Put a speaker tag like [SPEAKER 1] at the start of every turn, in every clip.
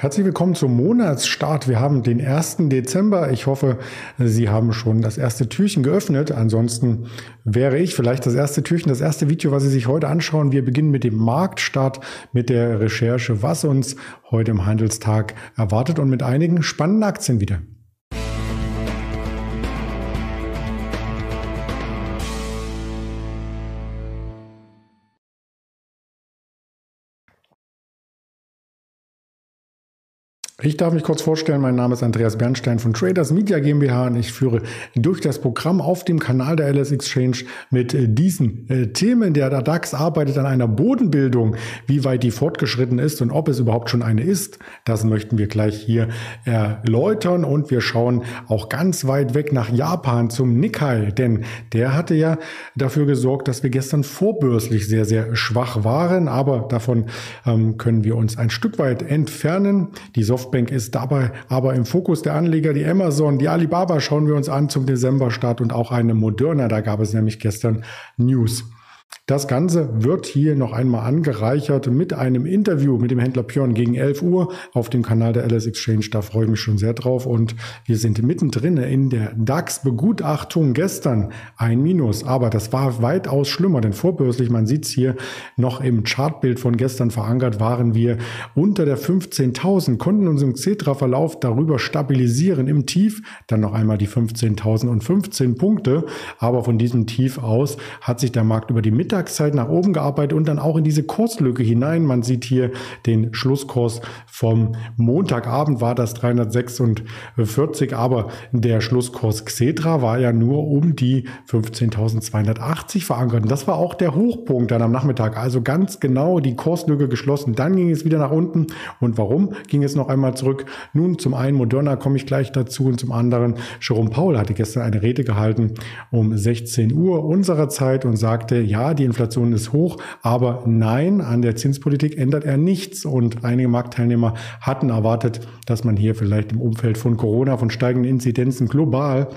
[SPEAKER 1] Herzlich willkommen zum Monatsstart. Wir haben den 1. Dezember. Ich hoffe, Sie haben schon das erste Türchen geöffnet. Ansonsten wäre ich vielleicht das erste Türchen, das erste Video, was Sie sich heute anschauen. Wir beginnen mit dem Marktstart, mit der Recherche, was uns heute im Handelstag erwartet und mit einigen spannenden Aktien wieder. Ich darf mich kurz vorstellen, mein Name ist Andreas Bernstein von Traders Media GmbH und ich führe durch das Programm auf dem Kanal der LS Exchange mit äh, diesen äh, Themen. Der DAX arbeitet an einer Bodenbildung, wie weit die fortgeschritten ist und ob es überhaupt schon eine ist. Das möchten wir gleich hier erläutern und wir schauen auch ganz weit weg nach Japan zum Nikkei, denn der hatte ja dafür gesorgt, dass wir gestern vorbörslich sehr, sehr schwach waren, aber davon ähm, können wir uns ein Stück weit entfernen. Die Software Softbank ist dabei aber im Fokus der Anleger. Die Amazon, die Alibaba schauen wir uns an zum Dezemberstart und auch eine Moderna. Da gab es nämlich gestern News. Das Ganze wird hier noch einmal angereichert mit einem Interview mit dem Händler Pion gegen 11 Uhr auf dem Kanal der LS Exchange. Da freue ich mich schon sehr drauf. Und wir sind mittendrin in der DAX-Begutachtung gestern ein Minus. Aber das war weitaus schlimmer, denn vorbörslich, man sieht es hier noch im Chartbild von gestern verankert, waren wir unter der 15.000, konnten uns im Xetra-Verlauf darüber stabilisieren im Tief. Dann noch einmal die 15.000 und 15 Punkte. Aber von diesem Tief aus hat sich der Markt über die Mittagszeit nach oben gearbeitet und dann auch in diese Kurslücke hinein. Man sieht hier den Schlusskurs vom Montagabend war das 346, aber der Schlusskurs Xetra war ja nur um die 15.280 verankert. Und das war auch der Hochpunkt dann am Nachmittag. Also ganz genau die Kurslücke geschlossen. Dann ging es wieder nach unten. Und warum ging es noch einmal zurück? Nun, zum einen Moderna komme ich gleich dazu und zum anderen Jerome Paul hatte gestern eine Rede gehalten um 16 Uhr unserer Zeit und sagte, ja, die Inflation ist hoch, aber nein, an der Zinspolitik ändert er nichts. Und einige Marktteilnehmer hatten erwartet, dass man hier vielleicht im Umfeld von Corona, von steigenden Inzidenzen global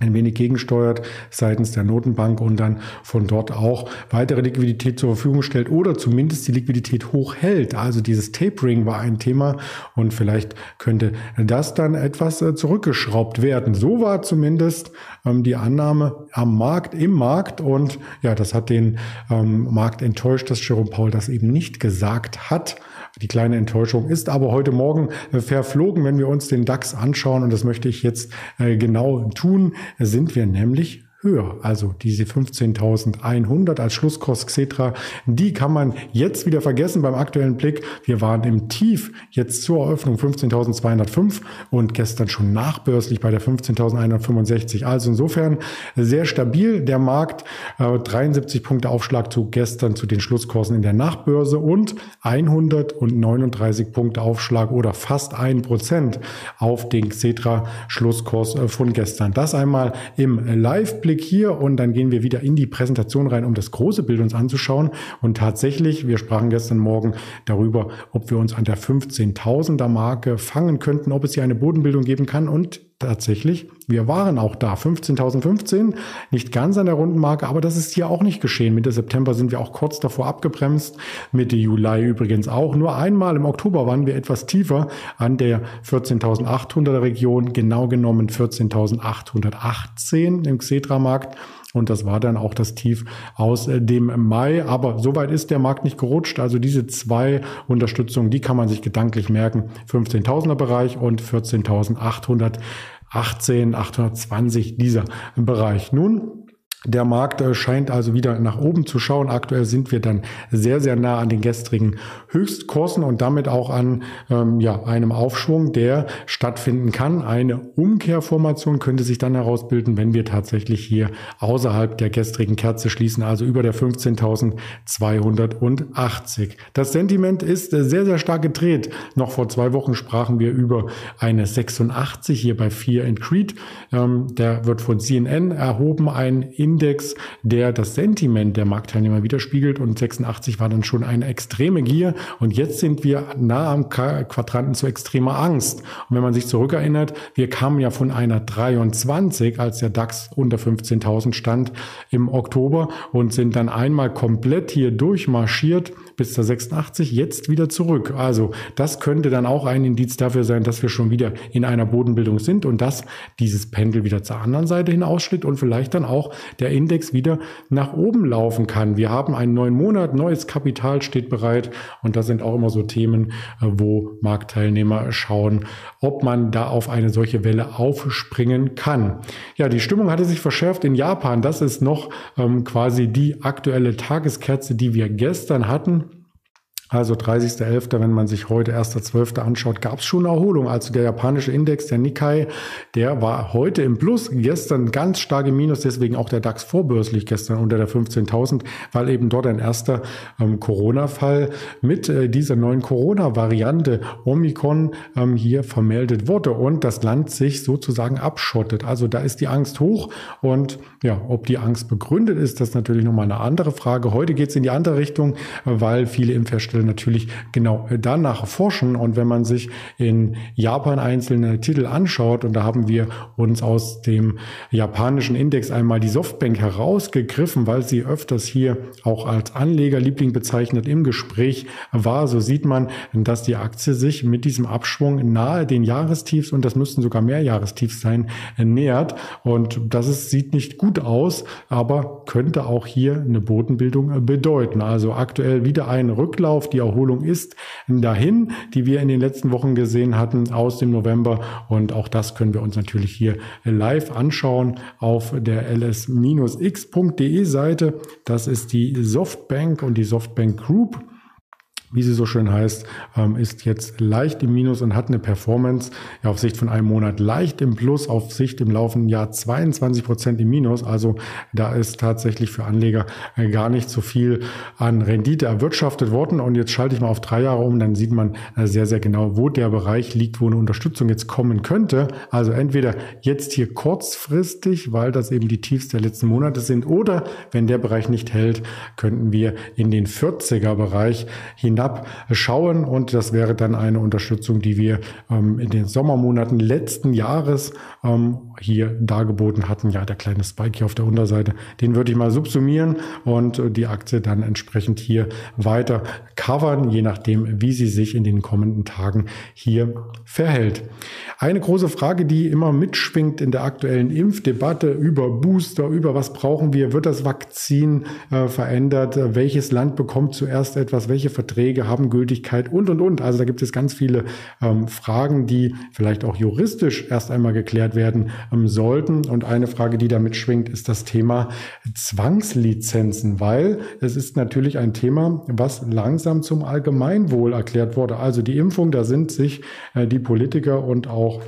[SPEAKER 1] ein wenig gegensteuert seitens der Notenbank und dann von dort auch weitere Liquidität zur Verfügung stellt oder zumindest die Liquidität hochhält. Also dieses Tapering war ein Thema und vielleicht könnte das dann etwas äh, zurückgeschraubt werden. So war zumindest ähm, die Annahme am Markt, im Markt und ja, das hat den ähm, Markt enttäuscht, dass Jerome Paul das eben nicht gesagt hat. Die kleine Enttäuschung ist aber heute Morgen äh, verflogen, wenn wir uns den DAX anschauen. Und das möchte ich jetzt äh, genau tun. Sind wir nämlich höher. Also diese 15.100 als Schlusskurs Xetra, die kann man jetzt wieder vergessen beim aktuellen Blick. Wir waren im Tief jetzt zur Eröffnung 15.205 und gestern schon nachbörslich bei der 15.165. Also insofern sehr stabil der Markt. 73 äh, Punkte Aufschlag zu gestern zu den Schlusskursen in der Nachbörse und 139 Punkte Aufschlag oder fast ein Prozent auf den Xetra Schlusskurs äh, von gestern. Das einmal im Live-Blick Rückblick hier und dann gehen wir wieder in die Präsentation rein, um das große Bild uns anzuschauen. Und tatsächlich, wir sprachen gestern Morgen darüber, ob wir uns an der 15.000er Marke fangen könnten, ob es hier eine Bodenbildung geben kann und tatsächlich, wir waren auch da, 15.015, nicht ganz an der runden Marke, aber das ist hier auch nicht geschehen. Mitte September sind wir auch kurz davor abgebremst, Mitte Juli übrigens auch. Nur einmal im Oktober waren wir etwas tiefer an der 14.800er Region, genau genommen 14.818 im Xetra-Markt. Und das war dann auch das Tief aus äh, dem Mai. Aber soweit ist der Markt nicht gerutscht. Also diese zwei Unterstützungen, die kann man sich gedanklich merken. 15.000er Bereich und 14.818, 820 dieser Bereich. Nun der Markt äh, scheint also wieder nach oben zu schauen. Aktuell sind wir dann sehr, sehr nah an den gestrigen Höchstkursen und damit auch an ähm, ja, einem Aufschwung, der stattfinden kann. Eine Umkehrformation könnte sich dann herausbilden, wenn wir tatsächlich hier außerhalb der gestrigen Kerze schließen, also über der 15.280. Das Sentiment ist äh, sehr, sehr stark gedreht. Noch vor zwei Wochen sprachen wir über eine 86 hier bei 4 in Creed. Ähm, der wird von CNN erhoben, ein Index, der das Sentiment der Marktteilnehmer widerspiegelt und 86 war dann schon eine extreme Gier und jetzt sind wir nah am Quadranten zu extremer Angst. Und wenn man sich zurückerinnert, wir kamen ja von einer 23, als der DAX unter 15.000 stand im Oktober und sind dann einmal komplett hier durchmarschiert bis zur 86, jetzt wieder zurück. Also das könnte dann auch ein Indiz dafür sein, dass wir schon wieder in einer Bodenbildung sind und dass dieses Pendel wieder zur anderen Seite hin ausschlägt und vielleicht dann auch der Index wieder nach oben laufen kann. Wir haben einen neuen Monat, neues Kapital steht bereit und das sind auch immer so Themen, äh, wo Marktteilnehmer schauen, ob man da auf eine solche Welle aufspringen kann. Ja, die Stimmung hatte sich verschärft in Japan. Das ist noch ähm, quasi die aktuelle Tageskerze, die wir gestern hatten. Also 30.11., wenn man sich heute 1.12. anschaut, gab es schon Erholung. Also der japanische Index, der Nikkei, der war heute im Plus, gestern ganz stark im Minus, deswegen auch der DAX vorbörslich gestern unter der 15.000, weil eben dort ein erster ähm, Corona-Fall mit äh, dieser neuen Corona-Variante Omikron ähm, hier vermeldet wurde und das Land sich sozusagen abschottet. Also da ist die Angst hoch und ja, ob die Angst begründet ist, das ist natürlich nochmal eine andere Frage. Heute geht es in die andere Richtung, weil viele Impfhersteller natürlich genau danach forschen. Und wenn man sich in Japan einzelne Titel anschaut, und da haben wir uns aus dem japanischen Index einmal die Softbank herausgegriffen, weil sie öfters hier auch als Anlegerliebling bezeichnet im Gespräch war, so sieht man, dass die Aktie sich mit diesem Abschwung nahe den Jahrestiefs, und das müssten sogar mehr Jahrestiefs sein, nähert. Und das ist, sieht nicht gut aus, aber könnte auch hier eine Bodenbildung bedeuten. Also aktuell wieder ein Rücklauf die Erholung ist dahin, die wir in den letzten Wochen gesehen hatten aus dem November. Und auch das können wir uns natürlich hier live anschauen auf der ls-x.de Seite. Das ist die Softbank und die Softbank Group wie sie so schön heißt, ähm, ist jetzt leicht im Minus und hat eine Performance ja, auf Sicht von einem Monat leicht im Plus, auf Sicht im laufenden Jahr 22 Prozent im Minus. Also da ist tatsächlich für Anleger äh, gar nicht so viel an Rendite erwirtschaftet worden. Und jetzt schalte ich mal auf drei Jahre um, dann sieht man äh, sehr, sehr genau, wo der Bereich liegt, wo eine Unterstützung jetzt kommen könnte. Also entweder jetzt hier kurzfristig, weil das eben die Tiefs der letzten Monate sind, oder wenn der Bereich nicht hält, könnten wir in den 40er Bereich hinein hinabschauen. Und das wäre dann eine Unterstützung, die wir ähm, in den Sommermonaten letzten Jahres ähm, hier dargeboten hatten. Ja, der kleine Spike hier auf der Unterseite, den würde ich mal subsumieren und äh, die Aktie dann entsprechend hier weiter covern, je nachdem, wie sie sich in den kommenden Tagen hier verhält. Eine große Frage, die immer mitschwingt in der aktuellen Impfdebatte über Booster, über was brauchen wir, wird das Vakzin äh, verändert, welches Land bekommt zuerst etwas, welche Verträge Verträge haben Gültigkeit und, und, und. Also da gibt es ganz viele ähm, Fragen, die vielleicht auch juristisch erst einmal geklärt werden ähm, sollten. Und eine Frage, die damit schwingt, ist das Thema Zwangslizenzen, weil es ist natürlich ein Thema, was langsam zum Allgemeinwohl erklärt wurde. Also die Impfung, da sind sich äh, die Politiker und auch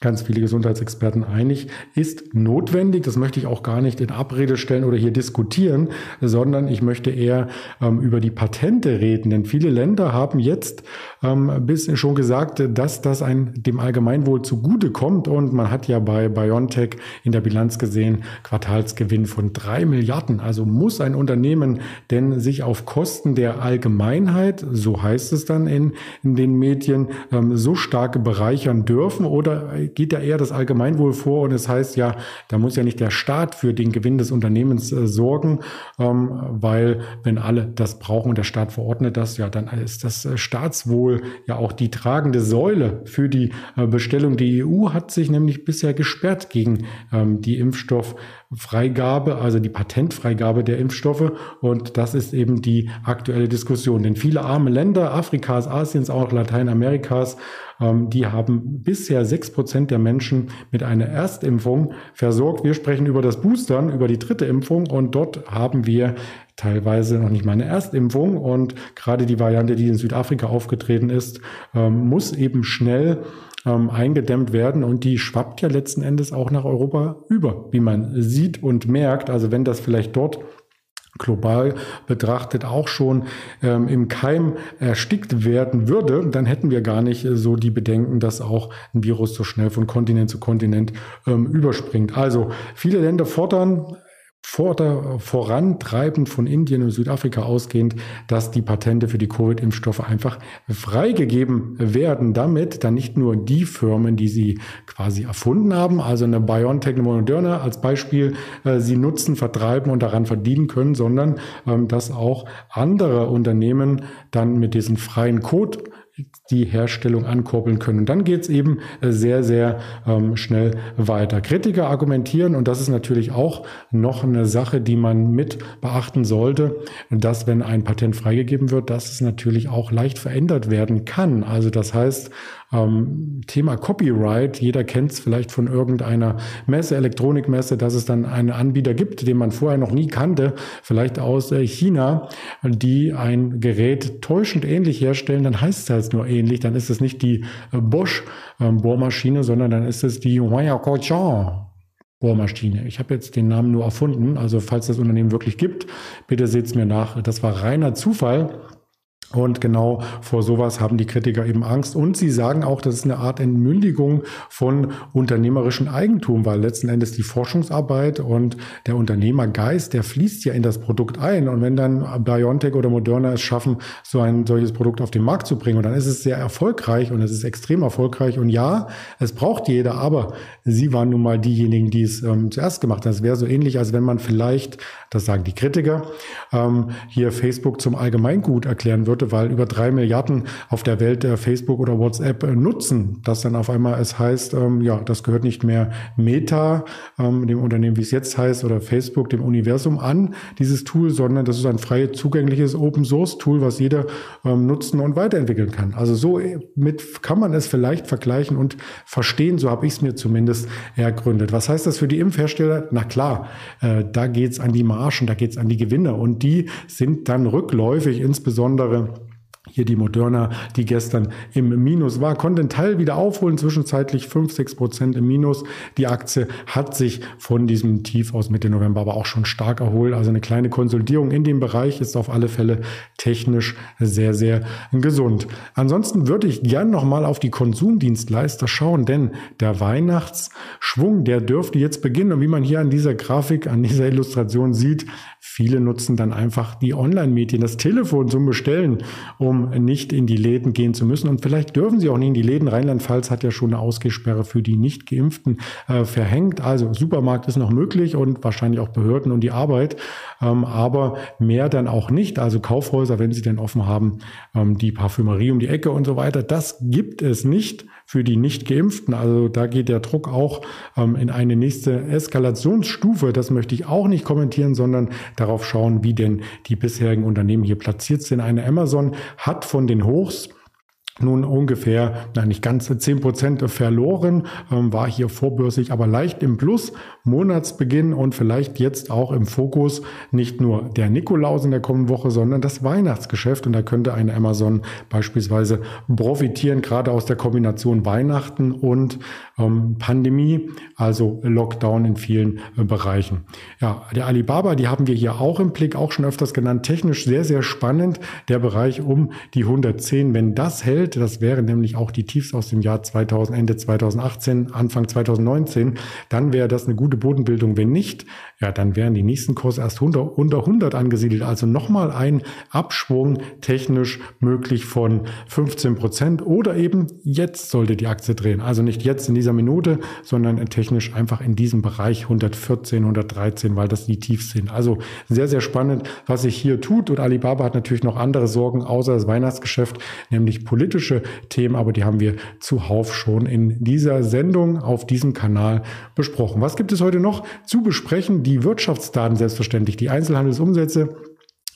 [SPEAKER 1] ganz viele Gesundheitsexperten einig, ist notwendig. Das möchte ich auch gar nicht in Abrede stellen oder hier diskutieren, sondern ich möchte eher ähm, über die Patente reden. Denn viele Länder haben jetzt ähm, bis schon gesagt, dass das ein, dem Allgemeinwohl zugute kommt. Und man hat ja bei BioNTech in der Bilanz gesehen, Quartalsgewinn von drei Milliarden. Also muss ein Unternehmen denn sich auf Kosten der Allgemeinheit, so heißt es dann in, in den Medien, ähm, so stark bereichern dürfen oder geht da eher das Allgemeinwohl vor und es heißt ja, da muss ja nicht der Staat für den Gewinn des Unternehmens äh, sorgen, ähm, weil wenn alle das brauchen und der Staat verordnet das, ja, dann ist das äh, Staatswohl ja auch die tragende Säule für die äh, Bestellung. Die EU hat sich nämlich bisher gesperrt gegen ähm, die Impfstofffreigabe, also die Patentfreigabe der Impfstoffe und das ist eben die aktuelle Diskussion. Denn viele arme Länder Afrikas, Asiens, auch Lateinamerikas ähm, die haben bisher sechs Prozent der Menschen mit einer Erstimpfung versorgt. Wir sprechen über das Boostern, über die dritte Impfung und dort haben wir teilweise noch nicht mal eine Erstimpfung und gerade die Variante, die in Südafrika aufgetreten ist, ähm, muss eben schnell ähm, eingedämmt werden und die schwappt ja letzten Endes auch nach Europa über, wie man sieht und merkt. Also wenn das vielleicht dort global betrachtet auch schon ähm, im Keim erstickt werden würde, dann hätten wir gar nicht so die Bedenken, dass auch ein Virus so schnell von Kontinent zu Kontinent ähm, überspringt. Also viele Länder fordern vor der, vorantreibend von Indien und Südafrika ausgehend, dass die Patente für die Covid-Impfstoffe einfach freigegeben werden, damit dann nicht nur die Firmen, die sie quasi erfunden haben, also eine BioNTech, eine Moderna als Beispiel, äh, sie nutzen, vertreiben und daran verdienen können, sondern ähm, dass auch andere Unternehmen dann mit diesem freien Code die Herstellung ankurbeln können. Und dann geht es eben äh, sehr, sehr ähm, schnell weiter. Kritiker argumentieren, und das ist natürlich auch noch eine Sache, die man mit beachten sollte, dass wenn ein Patent freigegeben wird, dass es natürlich auch leicht verändert werden kann. Also das heißt, ähm, Thema Copyright, jeder kennt es vielleicht von irgendeiner Messe, Elektronikmesse, dass es dann einen Anbieter gibt, den man vorher noch nie kannte, vielleicht aus äh, China, die ein Gerät täuschend ähnlich herstellen, dann heißt es halt nur ähnlich, dann ist es nicht die äh, Bosch äh, Bohrmaschine, sondern dann ist es die Huayacochan Bohrmaschine. Ich habe jetzt den Namen nur erfunden, also falls das Unternehmen wirklich gibt, bitte seht es mir nach. Das war reiner Zufall. Und genau vor sowas haben die Kritiker eben Angst. Und sie sagen auch, das ist eine Art Entmündigung von unternehmerischem Eigentum, weil letzten Endes die Forschungsarbeit und der Unternehmergeist, der fließt ja in das Produkt ein. Und wenn dann BioNTech oder Moderna es schaffen, so ein solches Produkt auf den Markt zu bringen, dann ist es sehr erfolgreich und es ist extrem erfolgreich. Und ja, es braucht jeder, aber sie waren nun mal diejenigen, die es ähm, zuerst gemacht haben. Es wäre so ähnlich, als wenn man vielleicht, das sagen die Kritiker, ähm, hier Facebook zum Allgemeingut erklären würde weil über drei Milliarden auf der Welt äh, Facebook oder WhatsApp äh, nutzen, dass dann auf einmal es heißt, ähm, ja, das gehört nicht mehr Meta, ähm, dem Unternehmen, wie es jetzt heißt, oder Facebook, dem Universum an, dieses Tool, sondern das ist ein frei zugängliches Open Source Tool, was jeder ähm, nutzen und weiterentwickeln kann. Also so äh, mit kann man es vielleicht vergleichen und verstehen, so habe ich es mir zumindest ergründet. Was heißt das für die Impfhersteller? Na klar, äh, da geht's an die Margen, da geht's an die Gewinne und die sind dann rückläufig, insbesondere hier die Moderna, die gestern im Minus war, konnte einen Teil wieder aufholen, zwischenzeitlich 5, 6 Prozent im Minus. Die Aktie hat sich von diesem Tief aus Mitte November aber auch schon stark erholt. Also eine kleine Konsolidierung in dem Bereich ist auf alle Fälle technisch sehr, sehr gesund. Ansonsten würde ich gern nochmal auf die Konsumdienstleister schauen, denn der Weihnachtsschwung, der dürfte jetzt beginnen. Und wie man hier an dieser Grafik, an dieser Illustration sieht, viele nutzen dann einfach die Online-Medien, das Telefon zum Bestellen, um nicht in die Läden gehen zu müssen. Und vielleicht dürfen sie auch nicht in die Läden. Rheinland-Pfalz hat ja schon eine Ausgehsperre für die Nicht-Geimpften äh, verhängt. Also Supermarkt ist noch möglich und wahrscheinlich auch Behörden und die Arbeit. Ähm, aber mehr dann auch nicht. Also Kaufhäuser, wenn sie denn offen haben, ähm, die Parfümerie um die Ecke und so weiter. Das gibt es nicht für die Nicht-Geimpften. Also da geht der Druck auch ähm, in eine nächste Eskalationsstufe. Das möchte ich auch nicht kommentieren, sondern darauf schauen, wie denn die bisherigen Unternehmen hier platziert sind. Eine Amazon hat von den Hochs nun ungefähr, nein, nicht ganz zehn Prozent verloren, ähm, war hier vorbörslich, aber leicht im Plus, Monatsbeginn und vielleicht jetzt auch im Fokus nicht nur der Nikolaus in der kommenden Woche, sondern das Weihnachtsgeschäft. Und da könnte eine Amazon beispielsweise profitieren, gerade aus der Kombination Weihnachten und ähm, Pandemie, also Lockdown in vielen äh, Bereichen. Ja, der Alibaba, die haben wir hier auch im Blick, auch schon öfters genannt, technisch sehr, sehr spannend, der Bereich um die 110, wenn das hält, Welt. Das wäre nämlich auch die Tiefs aus dem Jahr 2000, Ende 2018, Anfang 2019. Dann wäre das eine gute Bodenbildung. Wenn nicht, ja, dann wären die nächsten Kurse erst unter, unter 100 angesiedelt. Also nochmal ein Abschwung technisch möglich von 15 Prozent oder eben jetzt sollte die Aktie drehen. Also nicht jetzt in dieser Minute, sondern technisch einfach in diesem Bereich 114, 113, weil das die Tiefs sind. Also sehr, sehr spannend, was sich hier tut. Und Alibaba hat natürlich noch andere Sorgen außer das Weihnachtsgeschäft, nämlich politisch politische Themen, aber die haben wir zuhauf schon in dieser Sendung auf diesem Kanal besprochen. Was gibt es heute noch zu besprechen? Die Wirtschaftsdaten selbstverständlich, die Einzelhandelsumsätze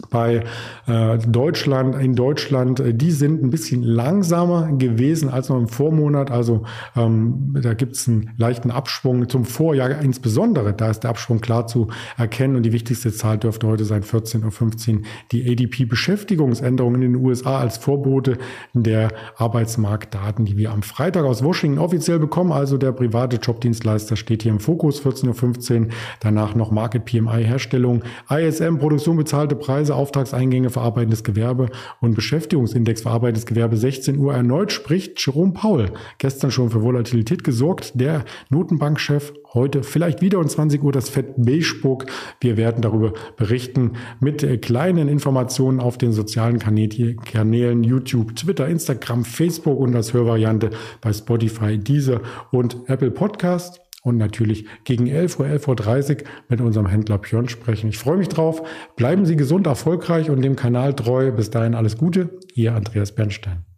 [SPEAKER 1] bei äh, Deutschland, in Deutschland, äh, die sind ein bisschen langsamer gewesen als noch im Vormonat. Also ähm, da gibt es einen leichten Abschwung zum Vorjahr insbesondere. Da ist der Abschwung klar zu erkennen und die wichtigste Zahl dürfte heute sein 14.15 Uhr. Die ADP-Beschäftigungsänderungen in den USA als Vorbote der Arbeitsmarktdaten, die wir am Freitag aus Washington offiziell bekommen. Also der private Jobdienstleister steht hier im Fokus 14.15 Uhr. Danach noch Market PMI Herstellung, ISM Produktion bezahlte Preise Auftragseingänge, verarbeitendes Gewerbe und Beschäftigungsindex, verarbeitendes Gewerbe 16 Uhr erneut spricht Jerome Paul. Gestern schon für Volatilität gesorgt. Der Notenbankchef heute vielleicht wieder um 20 Uhr das Fett Beige-Book. Wir werden darüber berichten mit kleinen Informationen auf den sozialen Kanälen YouTube, Twitter, Instagram, Facebook und als Hörvariante bei Spotify, Deezer und Apple Podcast. Und natürlich gegen 11 Uhr, 11.30 Uhr mit unserem Händler Björn sprechen. Ich freue mich drauf. Bleiben Sie gesund, erfolgreich und dem Kanal treu. Bis dahin alles Gute. Ihr Andreas Bernstein.